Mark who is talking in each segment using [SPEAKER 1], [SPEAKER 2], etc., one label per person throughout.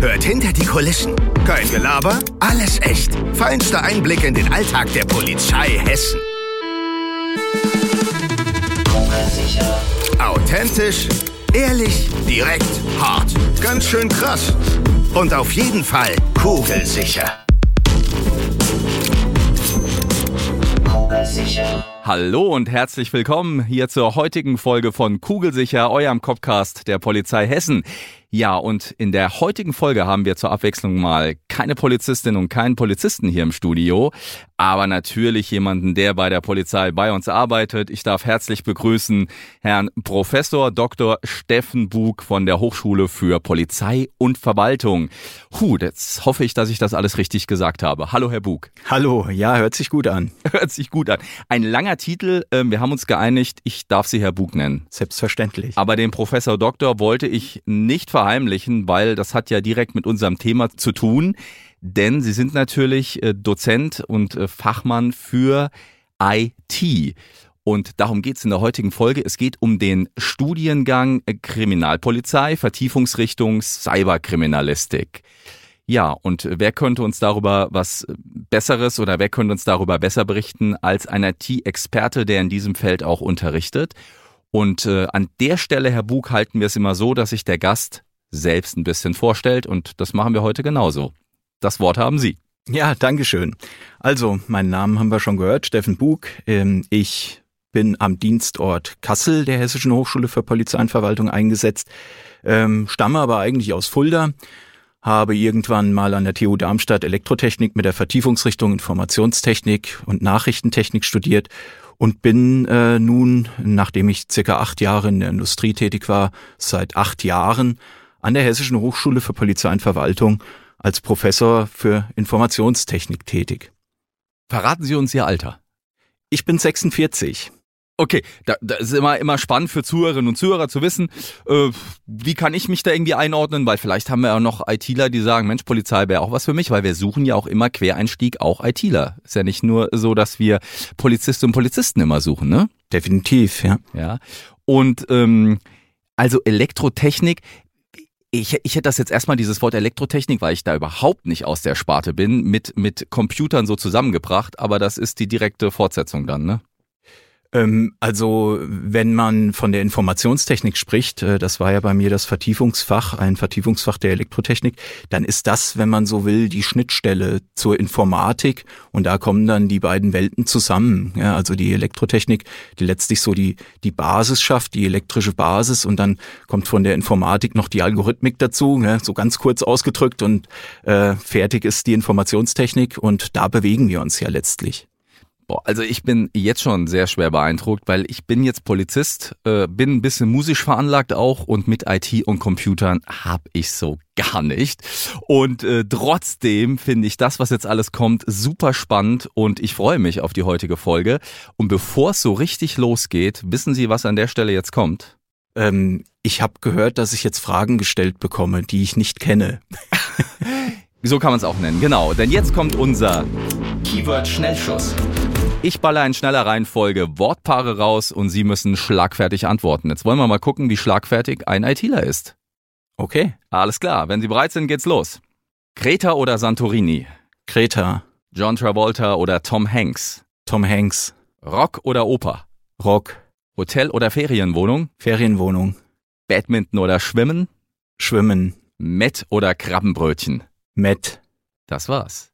[SPEAKER 1] Hört hinter die Kulissen. Kein Gelaber, alles echt. Feinster Einblick in den Alltag der Polizei Hessen. Authentisch, ehrlich, direkt, hart. Ganz schön krass. Und auf jeden Fall kugelsicher.
[SPEAKER 2] Hallo und herzlich willkommen hier zur heutigen Folge von Kugelsicher, eurem Copcast der Polizei Hessen. Ja, und in der heutigen Folge haben wir zur Abwechslung mal keine Polizistin und keinen Polizisten hier im Studio, aber natürlich jemanden, der bei der Polizei bei uns arbeitet. Ich darf herzlich begrüßen Herrn Professor Dr. Steffen Bug von der Hochschule für Polizei und Verwaltung. Huh, jetzt hoffe ich, dass ich das alles richtig gesagt habe. Hallo, Herr Bug.
[SPEAKER 3] Hallo, ja, hört sich gut an.
[SPEAKER 2] Hört sich gut an. Ein langer Titel, ähm, wir haben uns geeinigt, ich darf Sie Herr Bug nennen.
[SPEAKER 3] Selbstverständlich.
[SPEAKER 2] Aber den Professor Doktor wollte ich nicht verheimlichen, weil das hat ja direkt mit unserem Thema zu tun. Denn Sie sind natürlich äh, Dozent und äh, Fachmann für IT. Und darum geht es in der heutigen Folge. Es geht um den Studiengang äh, Kriminalpolizei, Vertiefungsrichtung Cyberkriminalistik. Ja, und wer könnte uns darüber was Besseres oder wer könnte uns darüber besser berichten als ein IT-Experte, der in diesem Feld auch unterrichtet? Und äh, an der Stelle, Herr Bug, halten wir es immer so, dass sich der Gast selbst ein bisschen vorstellt und das machen wir heute genauso. Das Wort haben Sie.
[SPEAKER 3] Ja, Dankeschön. Also, meinen Namen haben wir schon gehört, Steffen Bug. Ähm, ich bin am Dienstort Kassel der Hessischen Hochschule für Polizei und Verwaltung eingesetzt, ähm, stamme aber eigentlich aus Fulda, habe irgendwann mal an der TU Darmstadt Elektrotechnik mit der Vertiefungsrichtung Informationstechnik und Nachrichtentechnik studiert und bin äh, nun, nachdem ich circa acht Jahre in der Industrie tätig war, seit acht Jahren an der Hessischen Hochschule für Polizei und Verwaltung als Professor für Informationstechnik tätig.
[SPEAKER 2] Verraten Sie uns Ihr Alter.
[SPEAKER 3] Ich bin 46.
[SPEAKER 2] Okay, da, da ist immer immer spannend für Zuhörerinnen und Zuhörer zu wissen, äh, wie kann ich mich da irgendwie einordnen, weil vielleicht haben wir ja noch ITler, die sagen, Mensch, Polizei wäre auch was für mich, weil wir suchen ja auch immer Quereinstieg auch ITler. Ist ja nicht nur so, dass wir Polizistinnen und Polizisten immer suchen, ne?
[SPEAKER 3] Definitiv, ja.
[SPEAKER 2] Ja. Und ähm, also Elektrotechnik, ich, ich hätte das jetzt erstmal dieses Wort Elektrotechnik, weil ich da überhaupt nicht aus der Sparte bin, mit, mit Computern so zusammengebracht, aber das ist die direkte Fortsetzung dann, ne?
[SPEAKER 3] Ähm, also wenn man von der Informationstechnik spricht, äh, das war ja bei mir das Vertiefungsfach, ein Vertiefungsfach der Elektrotechnik, dann ist das, wenn man so will, die Schnittstelle zur Informatik und da kommen dann die beiden Welten zusammen. Ja, also die Elektrotechnik, die letztlich so die, die Basis schafft, die elektrische Basis und dann kommt von der Informatik noch die Algorithmik dazu, ja, so ganz kurz ausgedrückt und äh, fertig ist die Informationstechnik und da bewegen wir uns ja letztlich.
[SPEAKER 2] Boah, also ich bin jetzt schon sehr schwer beeindruckt, weil ich bin jetzt Polizist, äh, bin ein bisschen musisch veranlagt auch und mit IT und Computern hab ich so gar nicht. Und äh, trotzdem finde ich das, was jetzt alles kommt, super spannend und ich freue mich auf die heutige Folge. Und bevor es so richtig losgeht, wissen Sie, was an der Stelle jetzt kommt?
[SPEAKER 3] Ähm, ich habe gehört, dass ich jetzt Fragen gestellt bekomme, die ich nicht kenne.
[SPEAKER 2] so kann man es auch nennen, genau. Denn jetzt kommt unser Keyword-Schnellschuss. Ich baller in schneller Reihenfolge Wortpaare raus und Sie müssen schlagfertig antworten. Jetzt wollen wir mal gucken, wie schlagfertig ein ITler ist.
[SPEAKER 3] Okay.
[SPEAKER 2] Alles klar, wenn Sie bereit sind, geht's los. Kreta oder Santorini?
[SPEAKER 3] Kreta.
[SPEAKER 2] John Travolta oder Tom Hanks?
[SPEAKER 3] Tom Hanks.
[SPEAKER 2] Rock oder Oper?
[SPEAKER 3] Rock.
[SPEAKER 2] Hotel oder Ferienwohnung?
[SPEAKER 3] Ferienwohnung.
[SPEAKER 2] Badminton oder Schwimmen?
[SPEAKER 3] Schwimmen.
[SPEAKER 2] Mett oder Krabbenbrötchen?
[SPEAKER 3] Met.
[SPEAKER 2] Das war's.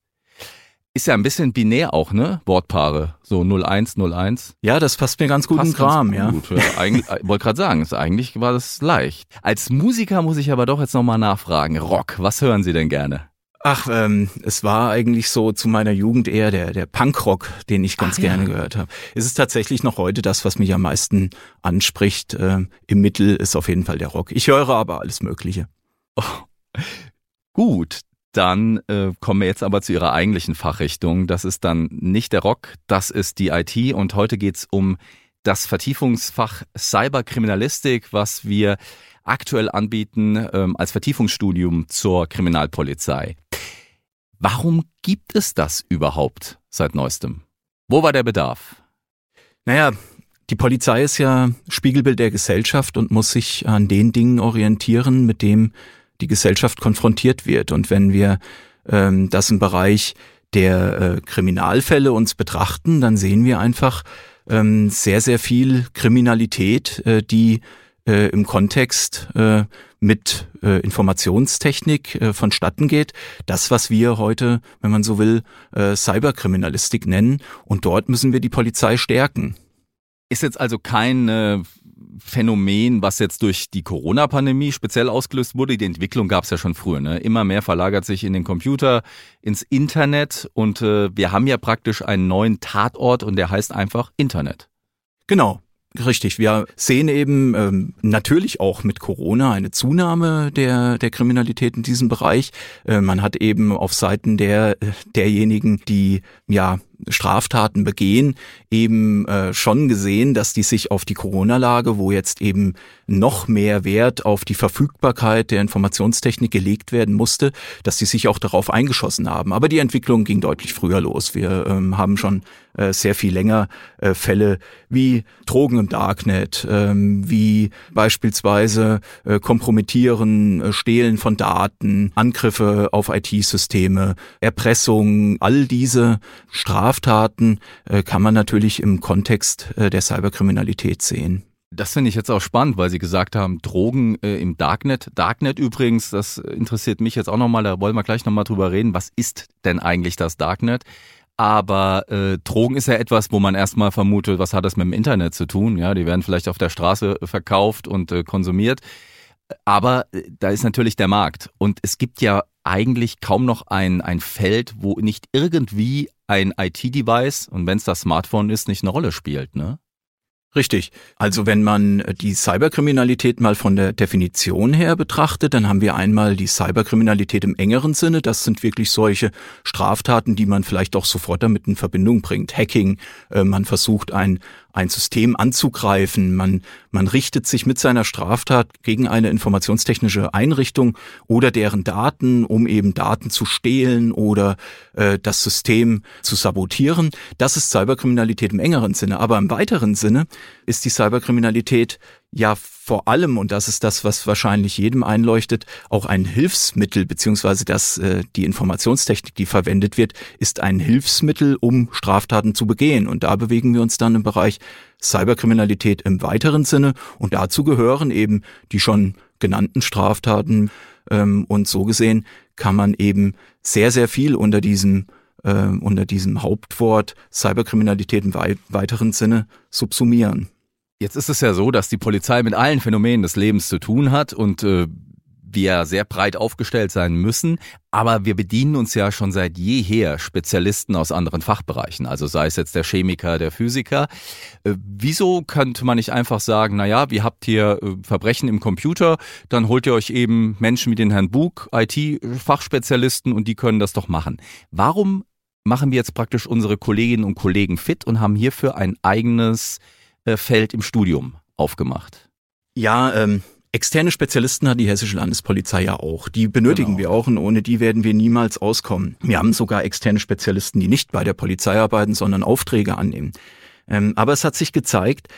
[SPEAKER 2] Ist ja ein bisschen binär auch, ne? Wortpaare. So 01, 01.
[SPEAKER 3] Ja, das passt mir ganz gut
[SPEAKER 2] Passt
[SPEAKER 3] in Kram, ja.
[SPEAKER 2] Gut. ja eigentlich, äh, wollte gerade sagen, ist, eigentlich war das leicht. Als Musiker muss ich aber doch jetzt nochmal nachfragen. Rock, was hören Sie denn gerne?
[SPEAKER 3] Ach, ähm, es war eigentlich so zu meiner Jugend eher der, der Punkrock, den ich ganz
[SPEAKER 2] Ach, ja.
[SPEAKER 3] gerne gehört habe. Es ist tatsächlich noch heute das, was mich am meisten anspricht. Ähm, Im Mittel ist auf jeden Fall der Rock. Ich höre aber alles Mögliche.
[SPEAKER 2] Gut, dann äh, kommen wir jetzt aber zu Ihrer eigentlichen Fachrichtung. Das ist dann nicht der Rock, das ist die IT. Und heute geht's um das Vertiefungsfach Cyberkriminalistik, was wir aktuell anbieten ähm, als Vertiefungsstudium zur Kriminalpolizei. Warum gibt es das überhaupt seit neuestem? Wo war der Bedarf?
[SPEAKER 3] Naja, die Polizei ist ja Spiegelbild der Gesellschaft und muss sich an den Dingen orientieren, mit dem die Gesellschaft konfrontiert wird. Und wenn wir ähm, das im Bereich der äh, Kriminalfälle uns betrachten, dann sehen wir einfach ähm, sehr, sehr viel Kriminalität, äh, die äh, im Kontext äh, mit äh, Informationstechnik äh, vonstatten geht. Das, was wir heute, wenn man so will, äh, Cyberkriminalistik nennen. Und dort müssen wir die Polizei stärken.
[SPEAKER 2] Ist jetzt also kein äh, Phänomen, was jetzt durch die Corona-Pandemie speziell ausgelöst wurde. Die Entwicklung gab es ja schon früher. Ne? Immer mehr verlagert sich in den Computer, ins Internet und äh, wir haben ja praktisch einen neuen Tatort und der heißt einfach Internet.
[SPEAKER 3] Genau. Richtig, wir sehen eben ähm, natürlich auch mit Corona eine Zunahme der, der Kriminalität in diesem Bereich. Äh, man hat eben auf Seiten der, derjenigen, die ja Straftaten begehen, eben äh, schon gesehen, dass die sich auf die Corona-Lage, wo jetzt eben noch mehr Wert auf die Verfügbarkeit der Informationstechnik gelegt werden musste, dass die sich auch darauf eingeschossen haben. Aber die Entwicklung ging deutlich früher los. Wir ähm, haben schon äh, sehr viel länger äh, Fälle wie Drogen im Darknet, ähm, wie beispielsweise äh, Kompromittieren, äh, Stehlen von Daten, Angriffe auf IT-Systeme, Erpressung, all diese Straftaten äh, kann man natürlich im Kontext äh, der Cyberkriminalität sehen.
[SPEAKER 2] Das finde ich jetzt auch spannend, weil Sie gesagt haben, Drogen äh, im Darknet. Darknet übrigens, das interessiert mich jetzt auch nochmal, da wollen wir gleich nochmal drüber reden. Was ist denn eigentlich das Darknet? Aber äh, Drogen ist ja etwas, wo man erstmal vermutet, was hat das mit dem Internet zu tun? Ja, die werden vielleicht auf der Straße verkauft und äh, konsumiert. Aber äh, da ist natürlich der Markt. Und es gibt ja eigentlich kaum noch ein, ein Feld, wo nicht irgendwie ein IT-Device und wenn es das Smartphone ist, nicht eine Rolle spielt, ne?
[SPEAKER 3] Richtig. Also wenn man die Cyberkriminalität mal von der Definition her betrachtet, dann haben wir einmal die Cyberkriminalität im engeren Sinne. Das sind wirklich solche Straftaten, die man vielleicht auch sofort damit in Verbindung bringt. Hacking, äh, man versucht ein ein System anzugreifen. Man, man richtet sich mit seiner Straftat gegen eine informationstechnische Einrichtung oder deren Daten, um eben Daten zu stehlen oder äh, das System zu sabotieren. Das ist Cyberkriminalität im engeren Sinne. Aber im weiteren Sinne ist die Cyberkriminalität ja vor allem, und das ist das, was wahrscheinlich jedem einleuchtet, auch ein Hilfsmittel, beziehungsweise das, äh, die Informationstechnik, die verwendet wird, ist ein Hilfsmittel, um Straftaten zu begehen. Und da bewegen wir uns dann im Bereich Cyberkriminalität im weiteren Sinne. Und dazu gehören eben die schon genannten Straftaten. Ähm, und so gesehen kann man eben sehr, sehr viel unter diesem äh, unter diesem Hauptwort Cyberkriminalität im weiteren Sinne subsumieren.
[SPEAKER 2] Jetzt ist es ja so, dass die Polizei mit allen Phänomenen des Lebens zu tun hat und äh, wir sehr breit aufgestellt sein müssen, aber wir bedienen uns ja schon seit jeher Spezialisten aus anderen Fachbereichen, also sei es jetzt der Chemiker, der Physiker. Äh, wieso könnte man nicht einfach sagen, na ja, ihr habt hier äh, Verbrechen im Computer, dann holt ihr euch eben Menschen wie den Herrn Bug, IT-Fachspezialisten und die können das doch machen. Warum machen wir jetzt praktisch unsere Kolleginnen und Kollegen fit und haben hierfür ein eigenes Feld im Studium aufgemacht.
[SPEAKER 3] Ja, ähm, externe Spezialisten hat die Hessische Landespolizei ja auch. Die benötigen genau. wir auch und ohne die werden wir niemals auskommen. Wir haben sogar externe Spezialisten, die nicht bei der Polizei arbeiten, sondern Aufträge annehmen. Ähm, aber es hat sich gezeigt,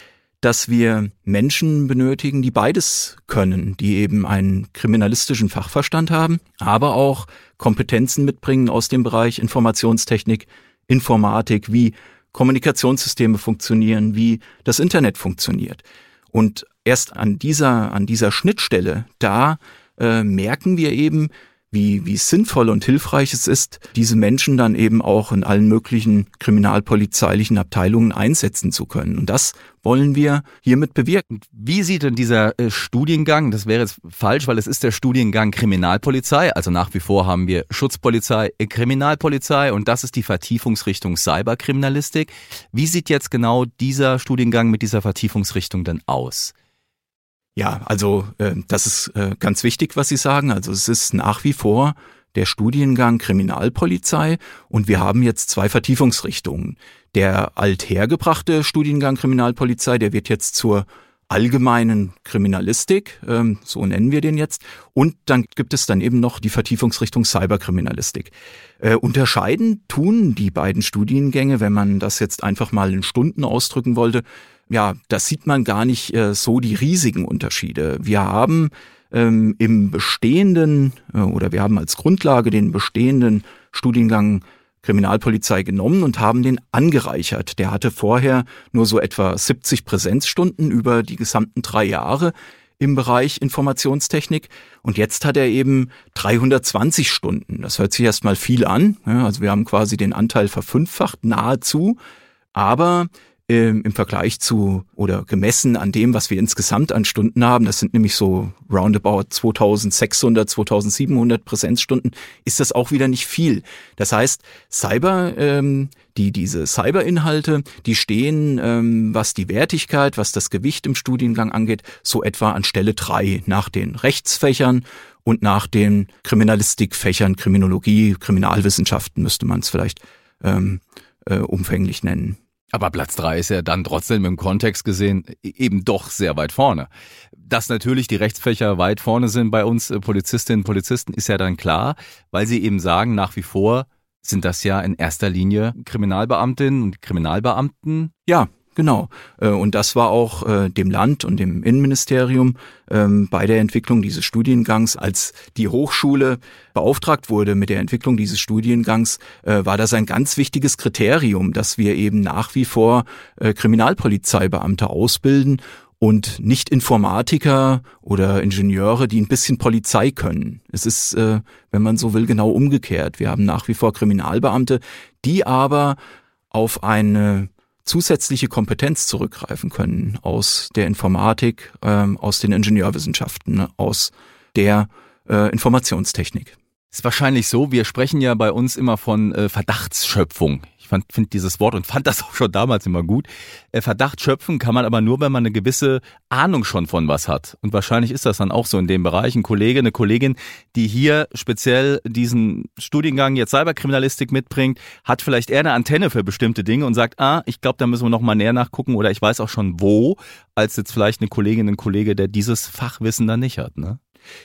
[SPEAKER 3] dass wir Menschen benötigen, die beides können, die eben einen kriminalistischen Fachverstand haben, aber auch Kompetenzen mitbringen aus dem Bereich Informationstechnik, Informatik, wie Kommunikationssysteme funktionieren, wie das Internet funktioniert. Und erst an dieser, an dieser Schnittstelle, da äh, merken wir eben, wie, wie sinnvoll und hilfreich es ist, diese Menschen dann eben auch in allen möglichen kriminalpolizeilichen Abteilungen einsetzen zu können. Und das wollen wir hiermit bewirken.
[SPEAKER 2] Wie sieht denn dieser äh, Studiengang, das wäre jetzt falsch, weil es ist der Studiengang Kriminalpolizei, also nach wie vor haben wir Schutzpolizei, äh, Kriminalpolizei und das ist die Vertiefungsrichtung Cyberkriminalistik. Wie sieht jetzt genau dieser Studiengang mit dieser Vertiefungsrichtung denn aus?
[SPEAKER 3] Ja, also äh, das ist äh, ganz wichtig, was Sie sagen. Also es ist nach wie vor der Studiengang Kriminalpolizei und wir haben jetzt zwei Vertiefungsrichtungen. Der althergebrachte Studiengang Kriminalpolizei, der wird jetzt zur allgemeinen Kriminalistik, ähm, so nennen wir den jetzt. Und dann gibt es dann eben noch die Vertiefungsrichtung Cyberkriminalistik. Äh, unterscheiden tun die beiden Studiengänge, wenn man das jetzt einfach mal in Stunden ausdrücken wollte, ja, das sieht man gar nicht äh, so die riesigen Unterschiede. Wir haben ähm, im bestehenden äh, oder wir haben als Grundlage den bestehenden Studiengang Kriminalpolizei genommen und haben den angereichert. Der hatte vorher nur so etwa 70 Präsenzstunden über die gesamten drei Jahre im Bereich Informationstechnik und jetzt hat er eben 320 Stunden. Das hört sich erstmal viel an. Also wir haben quasi den Anteil verfünffacht nahezu, aber ähm, im Vergleich zu oder gemessen an dem, was wir insgesamt an Stunden haben, das sind nämlich so roundabout 2600, 2700 Präsenzstunden, ist das auch wieder nicht viel. Das heißt, Cyber, ähm, die diese Cyberinhalte, die stehen, ähm, was die Wertigkeit, was das Gewicht im Studiengang angeht, so etwa an Stelle drei nach den Rechtsfächern und nach den Kriminalistikfächern, Kriminologie, Kriminalwissenschaften müsste man es vielleicht ähm, äh, umfänglich nennen.
[SPEAKER 2] Aber Platz drei ist ja dann trotzdem im Kontext gesehen e-, eben doch sehr weit vorne. Dass natürlich die Rechtsfächer weit vorne sind bei uns äh, Polizistinnen und Polizisten ist ja dann klar, weil sie eben sagen, nach wie vor sind das ja in erster Linie Kriminalbeamtinnen und Kriminalbeamten.
[SPEAKER 3] Ja, Genau. Äh, und das war auch äh, dem Land und dem Innenministerium ähm, bei der Entwicklung dieses Studiengangs, als die Hochschule beauftragt wurde mit der Entwicklung dieses Studiengangs, äh, war das ein ganz wichtiges Kriterium, dass wir eben nach wie vor Kriminalpolizeibeamte ausbilden und nicht Informatiker oder Ingenieure, die ein bisschen Polizei können. Es ist, wenn man so will, genau umgekehrt. Wir haben nach wie vor Kriminalbeamte, die aber auf eine zusätzliche Kompetenz zurückgreifen können aus der Informatik, ähm, aus den Ingenieurwissenschaften, ne, aus der äh, Informationstechnik.
[SPEAKER 2] Ist wahrscheinlich so, wir sprechen ja bei uns immer von äh, Verdachtsschöpfung. Ich finde dieses Wort und fand das auch schon damals immer gut. Äh, Verdacht schöpfen kann man aber nur, wenn man eine gewisse Ahnung schon von was hat. Und wahrscheinlich ist das dann auch so in dem Bereich. Ein Kollege, eine Kollegin, die hier speziell diesen Studiengang jetzt Cyberkriminalistik mitbringt, hat vielleicht eher eine Antenne für bestimmte Dinge und sagt, ah, ich glaube, da müssen wir noch mal näher nachgucken oder ich weiß auch schon wo, als jetzt vielleicht eine Kollegin, ein Kollege, der dieses Fachwissen dann nicht hat. Ne?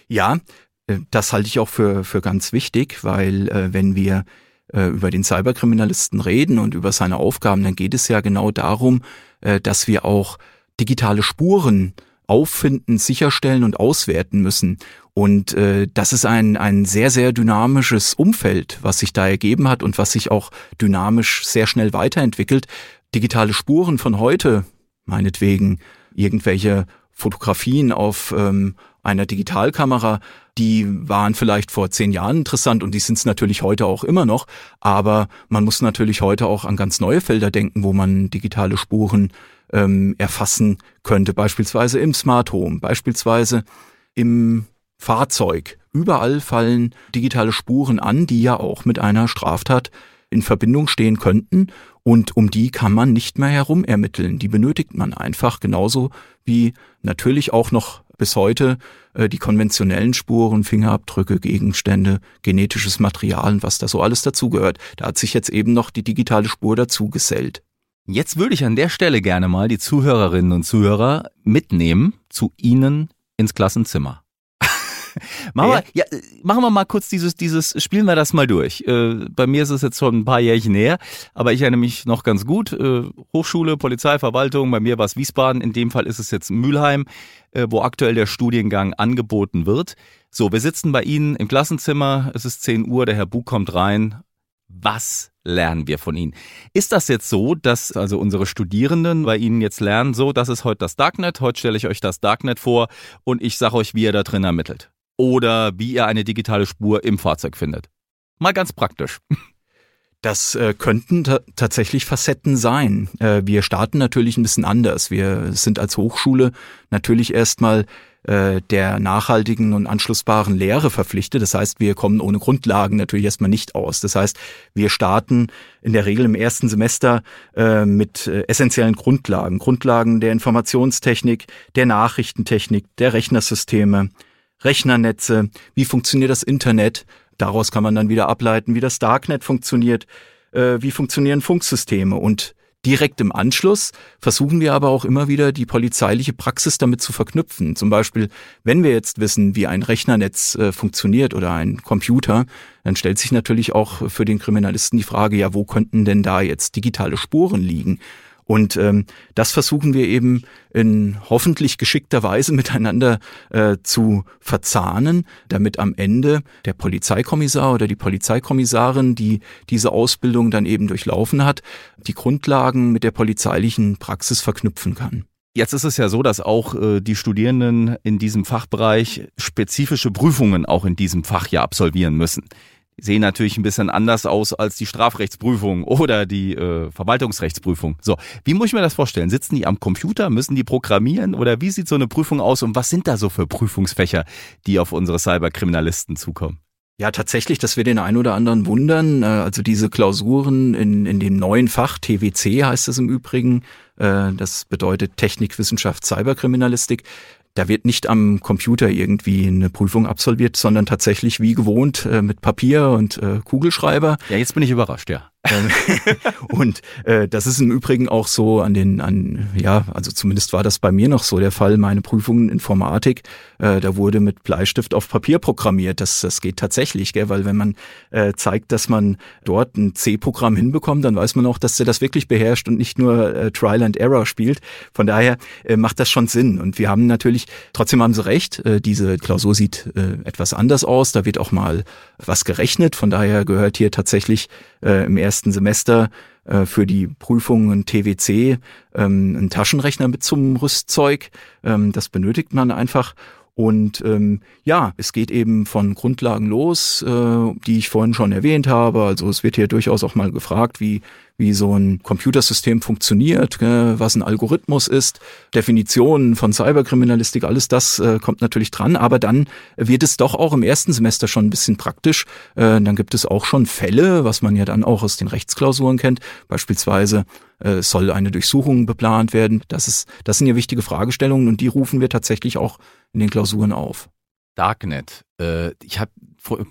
[SPEAKER 3] Ja, äh, das halte ich auch für, für ganz wichtig, weil äh, wenn wir äh, über den Cyberkriminalisten reden und über seine Aufgaben, dann geht es ja genau darum, äh, dass wir auch digitale Spuren auffinden, sicherstellen und auswerten müssen. Und äh, das ist ein, ein sehr, sehr dynamisches Umfeld, was sich da ergeben hat und was sich auch dynamisch sehr schnell weiterentwickelt. Digitale Spuren von heute, meinetwegen irgendwelche Fotografien auf ähm, einer Digitalkamera, die waren vielleicht vor zehn Jahren interessant und die sind es natürlich heute auch immer noch. Aber man muss natürlich heute auch an ganz neue Felder denken, wo man digitale Spuren ähm, erfassen könnte. Beispielsweise im Smart Home, beispielsweise im Fahrzeug. Überall fallen digitale Spuren an, die ja auch mit einer Straftat in Verbindung stehen könnten und um die kann man nicht mehr herum ermitteln. Die benötigt man einfach genauso wie natürlich auch noch bis heute äh, die konventionellen Spuren, Fingerabdrücke, Gegenstände, genetisches Material und was da so alles dazugehört. Da hat sich jetzt eben noch die digitale Spur dazu gesellt.
[SPEAKER 2] Jetzt würde ich an der Stelle gerne mal die Zuhörerinnen und Zuhörer mitnehmen zu Ihnen ins Klassenzimmer. machen, wir, ja, machen wir mal kurz dieses, dieses, spielen wir das mal durch. Äh, bei mir ist es jetzt schon ein paar Jährchen näher, aber ich erinnere mich noch ganz gut. Äh, Hochschule, Polizeiverwaltung, bei mir war es Wiesbaden, in dem Fall ist es jetzt Mülheim, äh, wo aktuell der Studiengang angeboten wird. So, wir sitzen bei Ihnen im Klassenzimmer, es ist 10 Uhr, der Herr Bug kommt rein. Was lernen wir von Ihnen? Ist das jetzt so, dass also unsere Studierenden bei Ihnen jetzt lernen, so, das ist heute das Darknet, heute stelle ich euch das Darknet vor und ich sage euch, wie ihr da drin ermittelt? Oder wie ihr eine digitale Spur im Fahrzeug findet. Mal ganz praktisch.
[SPEAKER 3] Das äh, könnten tatsächlich Facetten sein. Äh, wir starten natürlich ein bisschen anders. Wir sind als Hochschule natürlich erstmal äh, der nachhaltigen und anschlussbaren Lehre verpflichtet. Das heißt, wir kommen ohne Grundlagen natürlich erstmal nicht aus. Das heißt, wir starten in der Regel im ersten Semester äh, mit äh, essentiellen Grundlagen. Grundlagen der Informationstechnik, der Nachrichtentechnik, der Rechnersysteme, Rechnernetze, wie funktioniert das Internet. Daraus kann man dann wieder ableiten, wie das Darknet funktioniert, äh, wie funktionieren Funksysteme und Direkt im Anschluss versuchen wir aber auch immer wieder die polizeiliche Praxis damit zu verknüpfen. Zum Beispiel, wenn wir jetzt wissen, wie ein Rechnernetz äh, funktioniert oder ein Computer, dann stellt sich natürlich auch für den Kriminalisten die Frage, ja, wo könnten denn da jetzt digitale Spuren liegen? Und ähm, das versuchen wir eben in hoffentlich geschickter Weise miteinander äh, zu verzahnen, damit am Ende der Polizeikommissar oder die Polizeikommissarin, die diese Ausbildung dann eben durchlaufen hat, die Grundlagen mit der polizeilichen Praxis verknüpfen kann.
[SPEAKER 2] Jetzt ist es ja so, dass auch äh, die Studierenden in diesem Fachbereich spezifische Prüfungen auch in diesem Fach ja absolvieren müssen sehen natürlich ein bisschen anders aus als die Strafrechtsprüfung oder die äh, Verwaltungsrechtsprüfung. So, wie muss ich mir das vorstellen? Sitzen die am Computer, müssen die programmieren oder wie sieht so eine Prüfung aus und was sind da so für Prüfungsfächer, die auf unsere Cyberkriminalisten zukommen?
[SPEAKER 3] Ja, tatsächlich, dass wir den einen oder anderen wundern. Äh, also diese Klausuren in, in dem neuen Fach, TWC heißt es im Übrigen, äh, das bedeutet Technik, Wissenschaft, Cyberkriminalistik, da wird nicht am Computer irgendwie eine Prüfung absolviert, sondern tatsächlich wie gewohnt äh, mit Papier und äh, Kugelschreiber.
[SPEAKER 2] Ja, jetzt bin ich überrascht, ja. Ähm,
[SPEAKER 3] und äh, das ist im Übrigen auch so an den, an, ja, also zumindest war das bei mir noch so der Fall, meine Prüfungen in Informatik, äh, da wurde mit Bleistift auf Papier programmiert. Das, das geht tatsächlich, gell? weil wenn man äh, zeigt, dass man dort ein C-Programm hinbekommt, dann weiß man auch, dass er das wirklich beherrscht und nicht nur äh, Trial and Error spielt. Von daher äh, macht das schon Sinn. Und wir haben natürlich, trotzdem haben Sie recht, äh, diese Klausur sieht äh, etwas anders aus. Da wird auch mal was gerechnet. Von daher gehört hier tatsächlich äh, im ersten Semester äh, für die Prüfungen TWC ähm, ein Taschenrechner mit zum Rüstzeug. Ähm, das benötigt man einfach. Und ähm, ja, es geht eben von Grundlagen los, äh, die ich vorhin schon erwähnt habe. Also es wird hier durchaus auch mal gefragt, wie wie so ein Computersystem funktioniert, was ein Algorithmus ist, Definitionen von Cyberkriminalistik, alles das äh, kommt natürlich dran, aber dann wird es doch auch im ersten Semester schon ein bisschen praktisch. Äh, dann gibt es auch schon Fälle, was man ja dann auch aus den Rechtsklausuren kennt, beispielsweise äh, soll eine Durchsuchung geplant werden. Das ist, das sind ja wichtige Fragestellungen und die rufen wir tatsächlich auch in den Klausuren auf.
[SPEAKER 2] Darknet. Äh, ich habe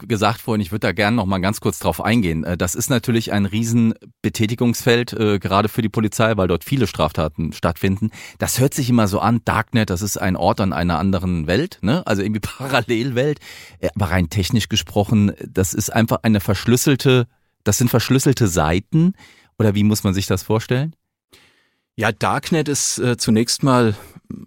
[SPEAKER 2] gesagt vorhin, ich würde da gerne noch mal ganz kurz drauf eingehen. Äh, das ist natürlich ein Riesenbetätigungsfeld, äh, gerade für die Polizei, weil dort viele Straftaten stattfinden. Das hört sich immer so an, Darknet, das ist ein Ort an einer anderen Welt, ne? also irgendwie Parallelwelt. Äh, aber rein technisch gesprochen, das ist einfach eine verschlüsselte, das sind verschlüsselte Seiten. Oder wie muss man sich das vorstellen?
[SPEAKER 3] Ja, Darknet ist äh, zunächst mal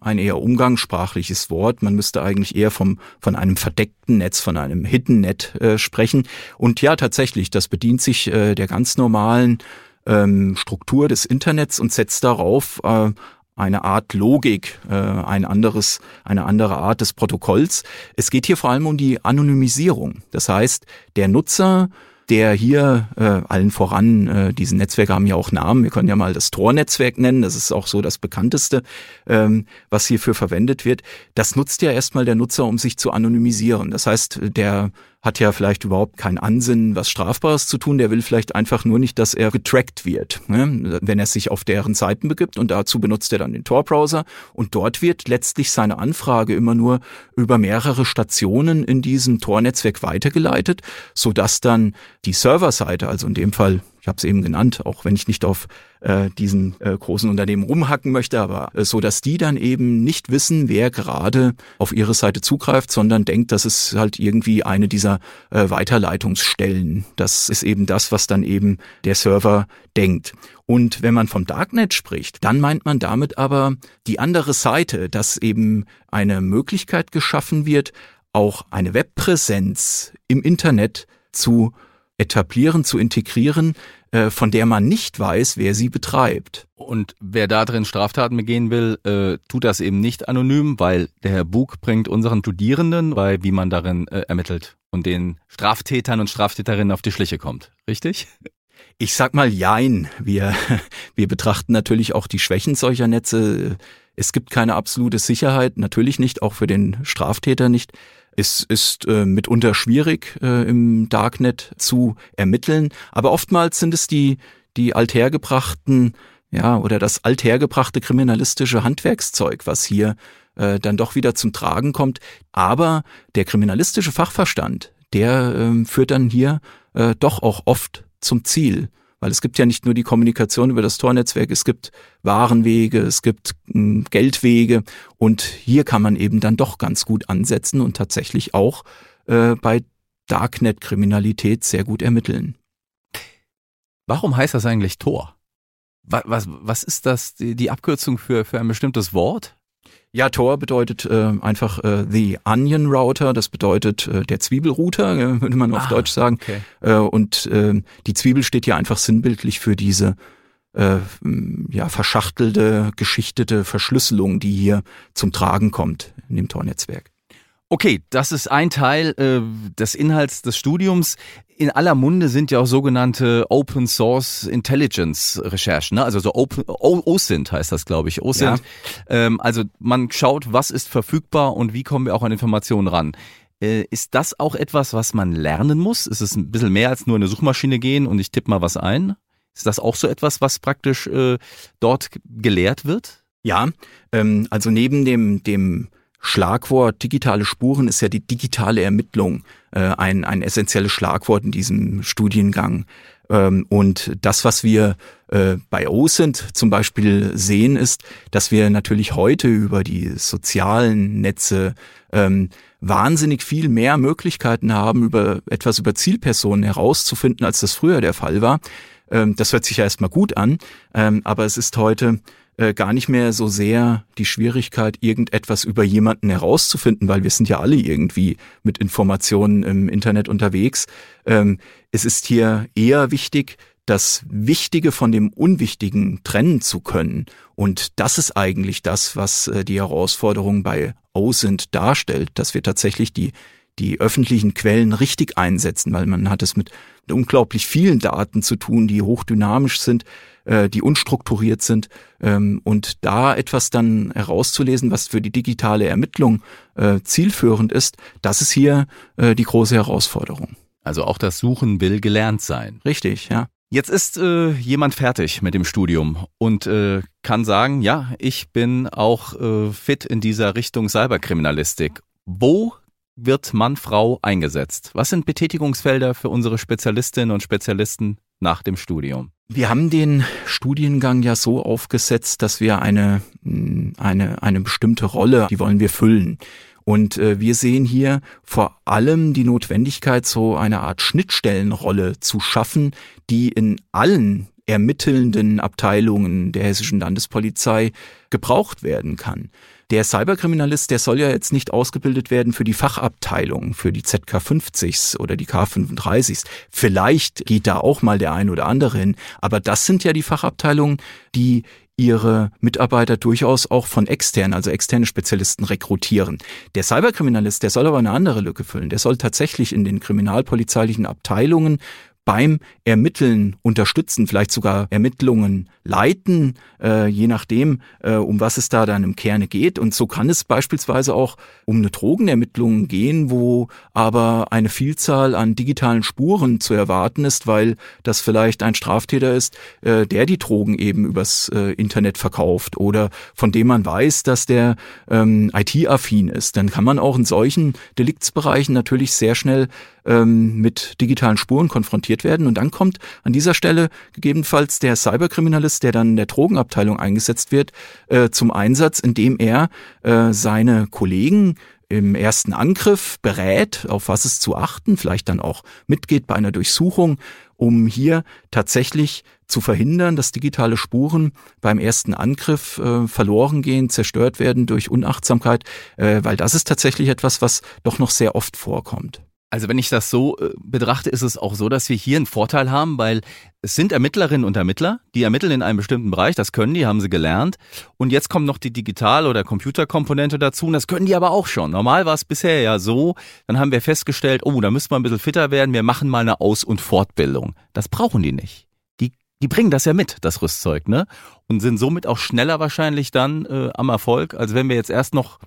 [SPEAKER 3] ein eher umgangssprachliches Wort. Man müsste eigentlich eher vom, von einem verdeckten Netz, von einem Hidden Net äh, sprechen. Und ja, tatsächlich, das bedient sich äh, der ganz normalen ähm, Struktur des Internets und setzt darauf äh, eine Art Logik, äh, ein anderes, eine andere Art des Protokolls. Es geht hier vor allem um die Anonymisierung. Das heißt, der Nutzer der hier äh, allen voran, äh, diese Netzwerke haben ja auch Namen, wir können ja mal das Tor-Netzwerk nennen, das ist auch so das bekannteste, ähm, was hierfür verwendet wird. Das nutzt ja erstmal der Nutzer, um sich zu anonymisieren. Das heißt, der hat ja vielleicht überhaupt keinen Ansinnen, was Strafbares zu tun. Der will vielleicht einfach nur nicht, dass er getrackt wird. Ne? Wenn er sich auf deren Seiten begibt und dazu benutzt er dann den Tor-Browser und dort wird letztlich seine Anfrage immer nur über mehrere Stationen in diesem Tor-Netzwerk weitergeleitet, sodass dann die Serverseite, also in dem Fall ich habe es eben genannt, auch wenn ich nicht auf äh, diesen äh, großen Unternehmen rumhacken möchte, aber äh, so, dass die dann eben nicht wissen, wer gerade auf ihre Seite zugreift, sondern denkt, das ist halt irgendwie eine dieser äh, Weiterleitungsstellen. Das ist eben das, was dann eben der Server denkt. Und wenn man vom Darknet spricht, dann meint man damit aber die andere Seite, dass eben eine Möglichkeit geschaffen wird, auch eine Webpräsenz im Internet zu etablieren, zu integrieren, äh, von der man nicht weiß, wer sie betreibt.
[SPEAKER 2] Und wer da drin Straftaten begehen will, äh, tut das eben nicht anonym, weil der Herr Bug bringt unseren Studierenden bei, wie man darin äh, ermittelt und den Straftätern und Straftäterinnen auf die Schliche kommt. Richtig?
[SPEAKER 3] Ich sag mal Jein. Wir, wir betrachten natürlich auch die Schwächen solcher Netze. Es gibt keine absolute Sicherheit, natürlich nicht, auch für den Straftäter nicht. Es ist äh, mitunter schwierig äh, im Darknet zu ermitteln, aber oftmals sind es die, die althergebrachten, ja, oder das althergebrachte kriminalistische Handwerkszeug, was hier äh, dann doch wieder zum Tragen kommt. Aber der kriminalistische Fachverstand, der äh, führt dann hier äh, doch auch oft zum Ziel. Weil es gibt ja nicht nur die Kommunikation über das Tornetzwerk, es gibt Warenwege, es gibt äh, Geldwege und hier kann man eben dann doch ganz gut ansetzen und tatsächlich auch äh, bei Darknet-Kriminalität sehr gut ermitteln.
[SPEAKER 2] Warum heißt das eigentlich Tor? Was, was, was ist das, die, die Abkürzung für, für ein bestimmtes Wort?
[SPEAKER 3] Ja, Tor bedeutet äh, einfach äh, the Onion Router, das bedeutet äh, der Zwiebelrouter, äh, würde man auf ah, Deutsch sagen. Okay. Äh, und äh, die Zwiebel steht ja einfach sinnbildlich für diese äh, ja, verschachtelte, geschichtete Verschlüsselung, die hier zum Tragen kommt in dem Tornetzwerk.
[SPEAKER 2] Okay, das ist ein Teil äh, des Inhalts des Studiums. In aller Munde sind ja auch sogenannte Open Source Intelligence Recherchen, ne? also so Open OSINT heißt das, glaube ich. OSINT. Ja. Ähm, also man schaut, was ist verfügbar und wie kommen wir auch an Informationen ran. Äh, ist das auch etwas, was man lernen muss? Ist es ein bisschen mehr als nur eine Suchmaschine gehen und ich tippe mal was ein? Ist das auch so etwas, was praktisch äh, dort gelehrt wird?
[SPEAKER 3] Ja, ähm, also neben dem dem Schlagwort digitale Spuren ist ja die digitale Ermittlung äh, ein, ein essentielles Schlagwort in diesem Studiengang. Ähm, und das, was wir äh, bei OSINT zum Beispiel sehen, ist, dass wir natürlich heute über die sozialen Netze ähm, wahnsinnig viel mehr Möglichkeiten haben, über etwas über Zielpersonen herauszufinden, als das früher der Fall war. Ähm, das hört sich ja erstmal gut an, ähm, aber es ist heute äh, gar nicht mehr so sehr die Schwierigkeit, irgendetwas über jemanden herauszufinden, weil wir sind ja alle irgendwie mit Informationen im Internet unterwegs. Ähm, es ist hier eher wichtig, das Wichtige von dem Unwichtigen trennen zu können. Und das ist eigentlich das, was äh, die Herausforderung bei OSINT darstellt, dass wir tatsächlich die die öffentlichen Quellen richtig einsetzen, weil man hat es mit unglaublich vielen Daten zu tun, die hochdynamisch sind, äh, die unstrukturiert sind. Ähm, und da etwas dann herauszulesen, was für die digitale Ermittlung äh, zielführend ist, das ist hier äh, die große Herausforderung.
[SPEAKER 2] Also auch das Suchen will gelernt sein.
[SPEAKER 3] Richtig, ja.
[SPEAKER 2] Jetzt ist äh, jemand fertig mit dem Studium und äh, kann sagen, ja, ich bin auch äh, fit in dieser Richtung Cyberkriminalistik. Wo wird Mann, Frau eingesetzt? Was sind Betätigungsfelder für unsere Spezialistinnen und Spezialisten nach dem Studium?
[SPEAKER 3] Wir haben den Studiengang ja so aufgesetzt, dass wir eine, mm, eine, eine bestimmte Rolle, die wollen wir füllen. Und äh, wir sehen hier vor allem die Notwendigkeit, so eine Art Schnittstellenrolle zu schaffen, die in allen ermittelnden Abteilungen der hessischen Landespolizei gebraucht werden kann. Der Cyberkriminalist, der soll ja jetzt nicht ausgebildet werden für die Fachabteilung, für die ZK50s oder die K35s. Vielleicht geht da auch mal der ein oder andere hin, aber das sind ja die Fachabteilungen, die ihre Mitarbeiter durchaus auch von externen, also externe Spezialisten rekrutieren. Der Cyberkriminalist, der soll aber eine andere Lücke füllen. Der soll tatsächlich in den kriminalpolizeilichen Abteilungen beim Ermitteln unterstützen, vielleicht sogar Ermittlungen leiten, äh, je nachdem, äh, um was es da dann im Kerne geht. Und so kann es beispielsweise auch um eine Drogenermittlung gehen, wo aber eine Vielzahl an digitalen Spuren zu erwarten ist, weil das vielleicht ein Straftäter ist, äh, der die Drogen eben übers äh, Internet verkauft oder von dem man weiß, dass der ähm, IT-affin ist. Dann kann man auch in solchen Deliktsbereichen natürlich sehr schnell ähm, mit digitalen Spuren konfrontiert werden. Und dann kommt an dieser Stelle gegebenenfalls der Cyberkriminalist, der dann in der Drogenabteilung eingesetzt wird, äh, zum Einsatz, indem er äh, seine Kollegen im ersten Angriff berät, auf was es zu achten, vielleicht dann auch mitgeht bei einer Durchsuchung, um hier tatsächlich zu verhindern, dass digitale Spuren beim ersten Angriff äh, verloren gehen, zerstört werden durch Unachtsamkeit, äh, weil das ist tatsächlich etwas, was doch noch sehr oft vorkommt.
[SPEAKER 2] Also wenn ich das so äh, betrachte, ist es auch so, dass wir hier einen Vorteil haben, weil es sind Ermittlerinnen und Ermittler, die ermitteln in einem bestimmten Bereich, das können die, haben sie gelernt. Und jetzt kommt noch die Digital- oder Computerkomponente dazu und das können die aber auch schon. Normal war es bisher ja so, dann haben wir festgestellt, oh, da müssen wir ein bisschen fitter werden, wir machen mal eine Aus- und Fortbildung. Das brauchen die nicht die bringen das ja mit, das Rüstzeug, ne? Und sind somit auch schneller wahrscheinlich dann äh, am Erfolg, als wenn wir jetzt erst noch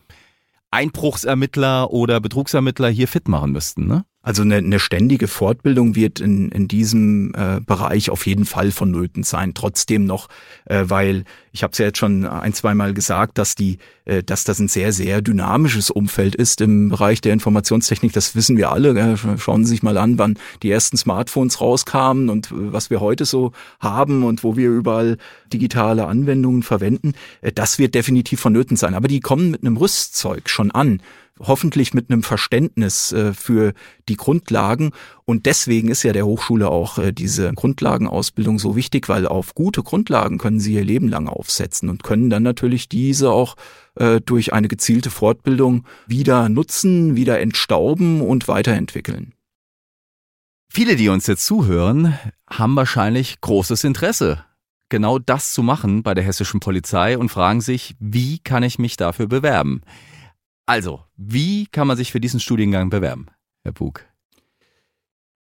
[SPEAKER 2] Einbruchsermittler oder Betrugsermittler hier fit machen müssten, ne?
[SPEAKER 3] Also eine, eine ständige Fortbildung wird in, in diesem äh, Bereich auf jeden Fall vonnöten sein. Trotzdem noch, äh, weil ich habe es ja jetzt schon ein, zwei Mal gesagt, dass die, äh, dass das ein sehr, sehr dynamisches Umfeld ist im Bereich der Informationstechnik. Das wissen wir alle. Äh, schauen Sie sich mal an, wann die ersten Smartphones rauskamen und äh, was wir heute so haben und wo wir überall digitale Anwendungen verwenden. Äh, das wird definitiv vonnöten sein. Aber die kommen mit einem Rüstzeug schon an hoffentlich mit einem Verständnis äh, für die Grundlagen. Und deswegen ist ja der Hochschule auch äh, diese Grundlagenausbildung so wichtig, weil auf gute Grundlagen können sie ihr Leben lang aufsetzen und können dann natürlich diese auch äh, durch eine gezielte Fortbildung wieder nutzen, wieder entstauben und weiterentwickeln.
[SPEAKER 2] Viele, die uns jetzt zuhören, haben wahrscheinlich großes Interesse, genau das zu machen bei der hessischen Polizei und fragen sich, wie kann ich mich dafür bewerben? Also, wie kann man sich für diesen Studiengang bewerben, Herr Bug?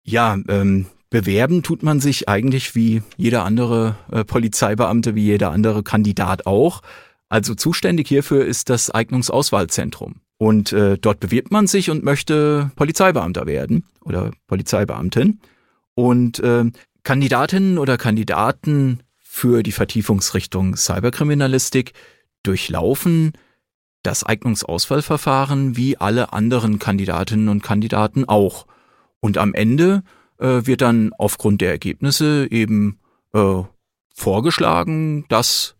[SPEAKER 3] Ja, ähm, bewerben tut man sich eigentlich wie jeder andere äh, Polizeibeamte, wie jeder andere Kandidat auch. Also zuständig hierfür ist das Eignungsauswahlzentrum. Und äh, dort bewirbt man sich und möchte Polizeibeamter werden oder Polizeibeamtin. Und äh, Kandidatinnen oder Kandidaten für die Vertiefungsrichtung Cyberkriminalistik durchlaufen das Eignungsauswahlverfahren wie alle anderen Kandidatinnen und Kandidaten auch. Und am Ende äh, wird dann aufgrund der Ergebnisse eben äh, vorgeschlagen, dass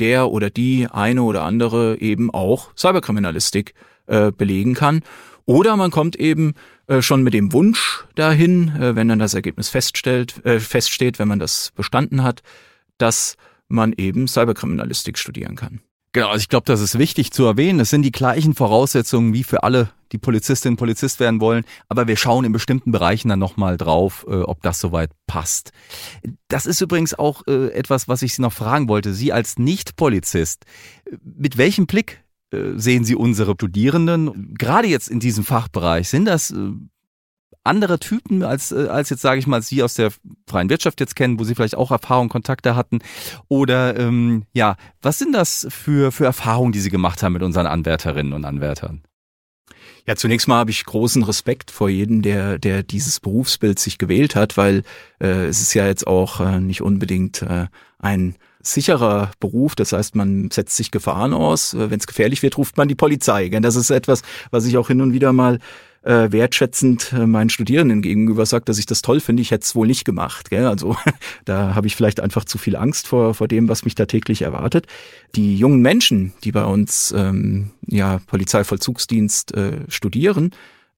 [SPEAKER 3] der oder die eine oder andere eben auch Cyberkriminalistik äh, belegen kann. Oder man kommt eben äh, schon mit dem Wunsch dahin, äh, wenn dann das Ergebnis feststellt, äh, feststeht, wenn man das bestanden hat, dass man eben Cyberkriminalistik studieren kann.
[SPEAKER 2] Genau, also ich glaube, das ist wichtig zu erwähnen. Es sind die gleichen Voraussetzungen wie für alle, die Polizistinnen und Polizist werden wollen, aber wir schauen in bestimmten Bereichen dann nochmal drauf, äh, ob das soweit passt. Das ist übrigens auch äh, etwas, was ich Sie noch fragen wollte. Sie als Nicht-Polizist, mit welchem Blick äh, sehen Sie unsere Studierenden, gerade jetzt in diesem Fachbereich? Sind das äh, andere Typen als, äh, als jetzt, sage ich mal, Sie aus der freien Wirtschaft jetzt kennen, wo Sie vielleicht auch Erfahrungen, Kontakte hatten? Oder ähm, ja, was sind das für, für Erfahrungen, die Sie gemacht haben mit unseren Anwärterinnen und Anwärtern?
[SPEAKER 3] Ja, zunächst mal habe ich großen Respekt vor jedem, der, der dieses Berufsbild sich gewählt hat, weil äh, es ist ja jetzt auch äh, nicht unbedingt äh, ein sicherer Beruf. Das heißt, man setzt sich Gefahren aus. Äh, Wenn es gefährlich wird, ruft man die Polizei. Das ist etwas, was ich auch hin und wieder mal äh, wertschätzend äh, meinen Studierenden gegenüber sagt, dass ich das toll finde, ich hätte es wohl nicht gemacht. Gell? Also da habe ich vielleicht einfach zu viel Angst vor, vor dem, was mich da täglich erwartet. Die jungen Menschen, die bei uns ähm, ja Polizeivollzugsdienst äh, studieren,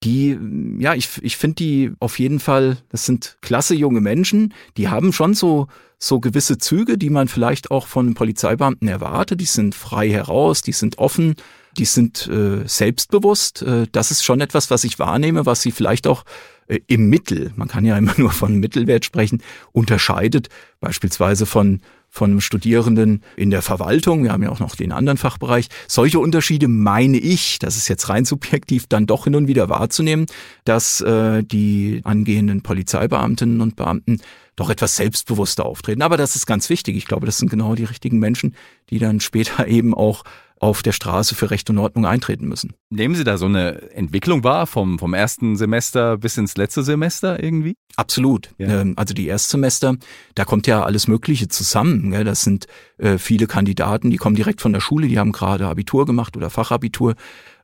[SPEAKER 3] die, ja, ich, ich finde die auf jeden Fall, das sind klasse junge Menschen, die haben schon so, so gewisse Züge, die man vielleicht auch von Polizeibeamten erwartet. Die sind frei heraus, die sind offen, die sind äh, selbstbewusst. Äh, das ist schon etwas, was ich wahrnehme, was sie vielleicht auch äh, im Mittel, man kann ja immer nur von Mittelwert sprechen, unterscheidet, beispielsweise von von einem Studierenden in der Verwaltung, wir haben ja auch noch den anderen Fachbereich. Solche Unterschiede meine ich, das ist jetzt rein subjektiv, dann doch hin und wieder wahrzunehmen, dass äh, die angehenden Polizeibeamtinnen und Beamten doch etwas selbstbewusster auftreten. Aber das ist ganz wichtig. Ich glaube, das sind genau die richtigen Menschen, die dann später eben auch auf der Straße für Recht und Ordnung eintreten müssen.
[SPEAKER 2] Nehmen Sie da so eine Entwicklung wahr vom, vom ersten Semester bis ins letzte Semester irgendwie?
[SPEAKER 3] Absolut. Ja. Ähm, also die Erstsemester, da kommt ja alles Mögliche zusammen. Das sind äh, viele Kandidaten, die kommen direkt von der Schule, die haben gerade Abitur gemacht oder Fachabitur.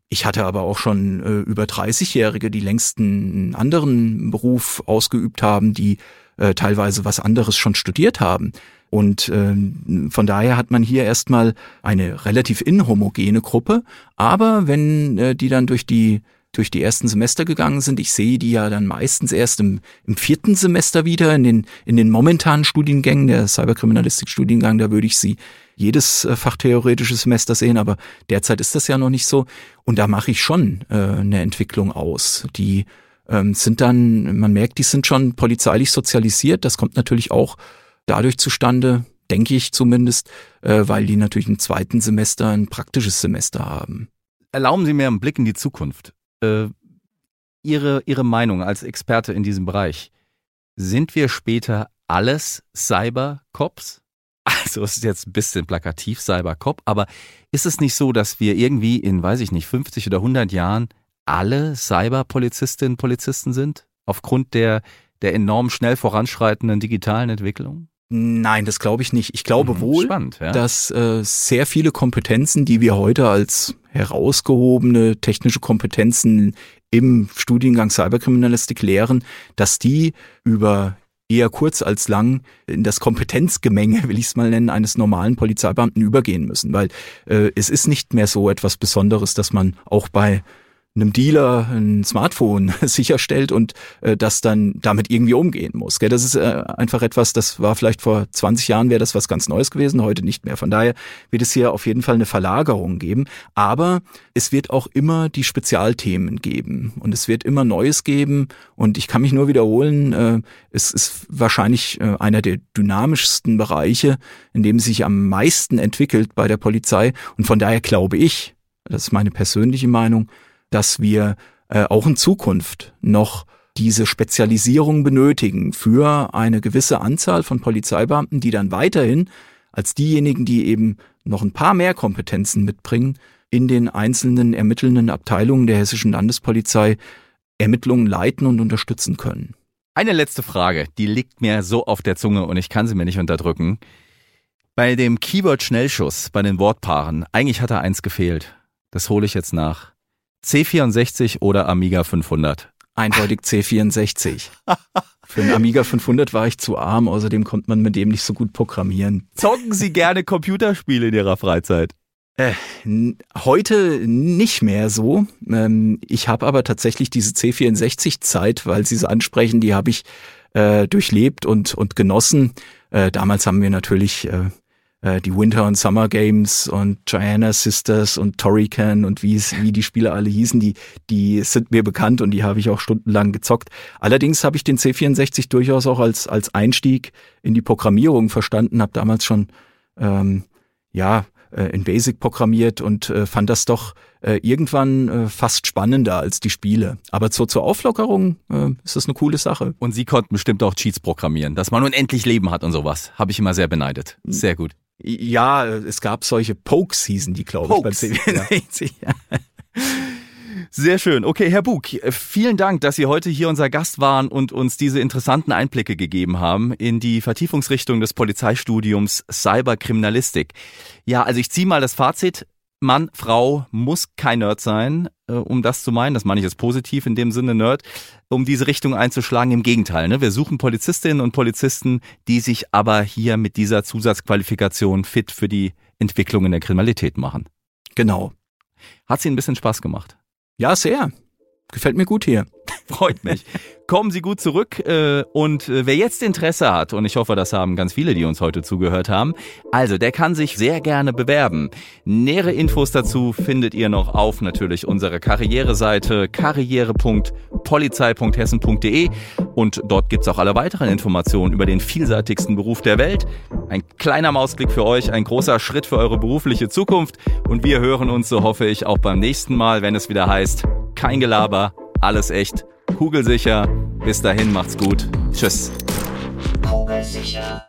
[SPEAKER 3] Ich hatte aber auch schon äh, über 30-Jährige, die längsten anderen Beruf ausgeübt haben, die äh, teilweise was anderes schon studiert haben. Und ähm, von daher hat man hier erstmal eine relativ inhomogene Gruppe. Aber wenn äh, die dann durch die durch die ersten Semester gegangen sind. Ich sehe die ja dann meistens erst im, im vierten Semester wieder in den, in den momentanen Studiengängen, der Cyberkriminalistik-Studiengang, da würde ich sie jedes äh, fachtheoretische Semester sehen, aber derzeit ist das ja noch nicht so. Und da mache ich schon äh, eine Entwicklung aus. Die ähm, sind dann, man merkt, die sind schon polizeilich sozialisiert. Das kommt natürlich auch dadurch zustande, denke ich zumindest, äh, weil die natürlich im zweiten Semester ein praktisches Semester haben.
[SPEAKER 2] Erlauben Sie mir einen Blick in die Zukunft. Äh, Ihre, Ihre Meinung als Experte in diesem Bereich. Sind wir später alles Cybercops? Also es ist jetzt ein bisschen plakativ Cybercop, aber ist es nicht so, dass wir irgendwie in, weiß ich nicht, 50 oder 100 Jahren alle Cyberpolizistinnen und Polizisten sind? Aufgrund der, der enorm schnell voranschreitenden digitalen Entwicklung?
[SPEAKER 3] Nein, das glaube ich nicht. Ich glaube
[SPEAKER 2] Mhm,
[SPEAKER 3] wohl,
[SPEAKER 2] spannend, ja.
[SPEAKER 3] dass äh, sehr viele Kompetenzen, die wir heute als herausgehobene technische Kompetenzen im Studiengang Cyberkriminalistik lehren, dass die über eher kurz als lang in das Kompetenzgemenge, will ich es mal nennen, eines normalen Polizeibeamten übergehen müssen. Weil äh, es ist nicht mehr so etwas Besonderes, dass man auch bei einem Dealer ein Smartphone sicherstellt und äh, das dann damit irgendwie umgehen muss. Gell? Das ist äh, einfach etwas, das war vielleicht vor 20 Jahren wäre das was ganz Neues gewesen, heute nicht mehr. Von daher wird es hier auf jeden Fall eine Verlagerung geben, aber es wird auch immer die Spezialthemen geben und es wird immer Neues geben und ich kann mich nur wiederholen, äh, es ist wahrscheinlich äh, einer der dynamischsten Bereiche, in dem sich am meisten entwickelt bei der Polizei und von daher glaube ich, das ist meine persönliche Meinung, dass wir äh, auch in Zukunft noch diese Spezialisierung benötigen für eine gewisse Anzahl von Polizeibeamten, die dann weiterhin als diejenigen, die eben noch ein paar mehr Kompetenzen mitbringen, in den einzelnen ermittelnden Abteilungen der hessischen Landespolizei Ermittlungen leiten und unterstützen können.
[SPEAKER 2] Eine letzte Frage, die liegt mir so auf der Zunge und ich kann sie mir nicht unterdrücken. Bei dem Keyword-Schnellschuss, bei den Wortpaaren, eigentlich hat da eins gefehlt. Das hole ich jetzt nach. C64 oder Amiga 500?
[SPEAKER 3] Eindeutig C64. Für einen Amiga 500 war ich zu arm, außerdem konnte man mit dem nicht so gut programmieren.
[SPEAKER 2] Zocken Sie gerne Computerspiele in Ihrer Freizeit?
[SPEAKER 3] Äh, heute nicht mehr so. Ähm, ich habe aber tatsächlich diese C64-Zeit, weil Sie es ansprechen, die habe ich äh, durchlebt und, und genossen. Äh, damals haben wir natürlich äh, die Winter und Summer Games und Gianna Sisters und Torrican und wie es, wie die Spiele alle hießen, die, die sind mir bekannt und die habe ich auch stundenlang gezockt. Allerdings habe ich den C64 durchaus auch als, als Einstieg in die Programmierung verstanden, habe damals schon ähm, ja, äh, in Basic programmiert und äh, fand das doch äh, irgendwann äh, fast spannender als die Spiele. Aber zur, zur Auflockerung äh, ist das eine coole Sache.
[SPEAKER 2] Und Sie konnten bestimmt auch Cheats programmieren, dass man unendlich Leben hat und sowas. Habe ich immer sehr beneidet. Sehr gut.
[SPEAKER 3] Ja, es gab solche Pokes, hießen die, glaube ich, beim
[SPEAKER 2] Pokes,
[SPEAKER 3] C64. Ja.
[SPEAKER 2] Sehr schön. Okay, Herr Bug, äh, vielen Dank, dass Sie heute hier unser Gast waren und uns diese interessanten Einblicke gegeben haben in die Vertiefungsrichtung des Polizeistudiums Cyberkriminalistik. Ja, also ich ziehe mal das Fazit. Mann, Frau muss kein Nerd sein, äh, um das zu meinen. Das meine ich jetzt positiv in dem Sinne Nerd, um diese Richtung einzuschlagen. Im Gegenteil, ne? wir suchen Polizistinnen und Polizisten, die sich aber hier mit dieser Zusatzqualifikation fit für die Entwicklung in der Kriminalität machen.
[SPEAKER 3] Genau.
[SPEAKER 2] Hat sie ein bisschen Spaß gemacht?
[SPEAKER 3] Ja, sehr. Gefällt mir gut hier.
[SPEAKER 2] Freut mich. Kommen Sie gut zurück äh, und äh, wer jetzt Interesse hat, und ich hoffe, das haben ganz viele, die uns heute zugehört haben, also der kann sich sehr gerne bewerben. Nähere Infos dazu findet ihr noch auf natürlich unserer Karriereseite karriere.polizei.hessen.de und dort gibt's auch alle weiteren Informationen über den vielseitigsten Beruf der Welt. Ein kleiner Mausklick für euch, ein großer Schritt für eure berufliche Zukunft und wir hören uns, so hoffe ich, auch beim nächsten Mal, wenn es wieder heißt, kein Gelaber, alles echt, kugelsicher. Bis dahin, macht's gut. Tschüss.
[SPEAKER 4] Kugelsicher.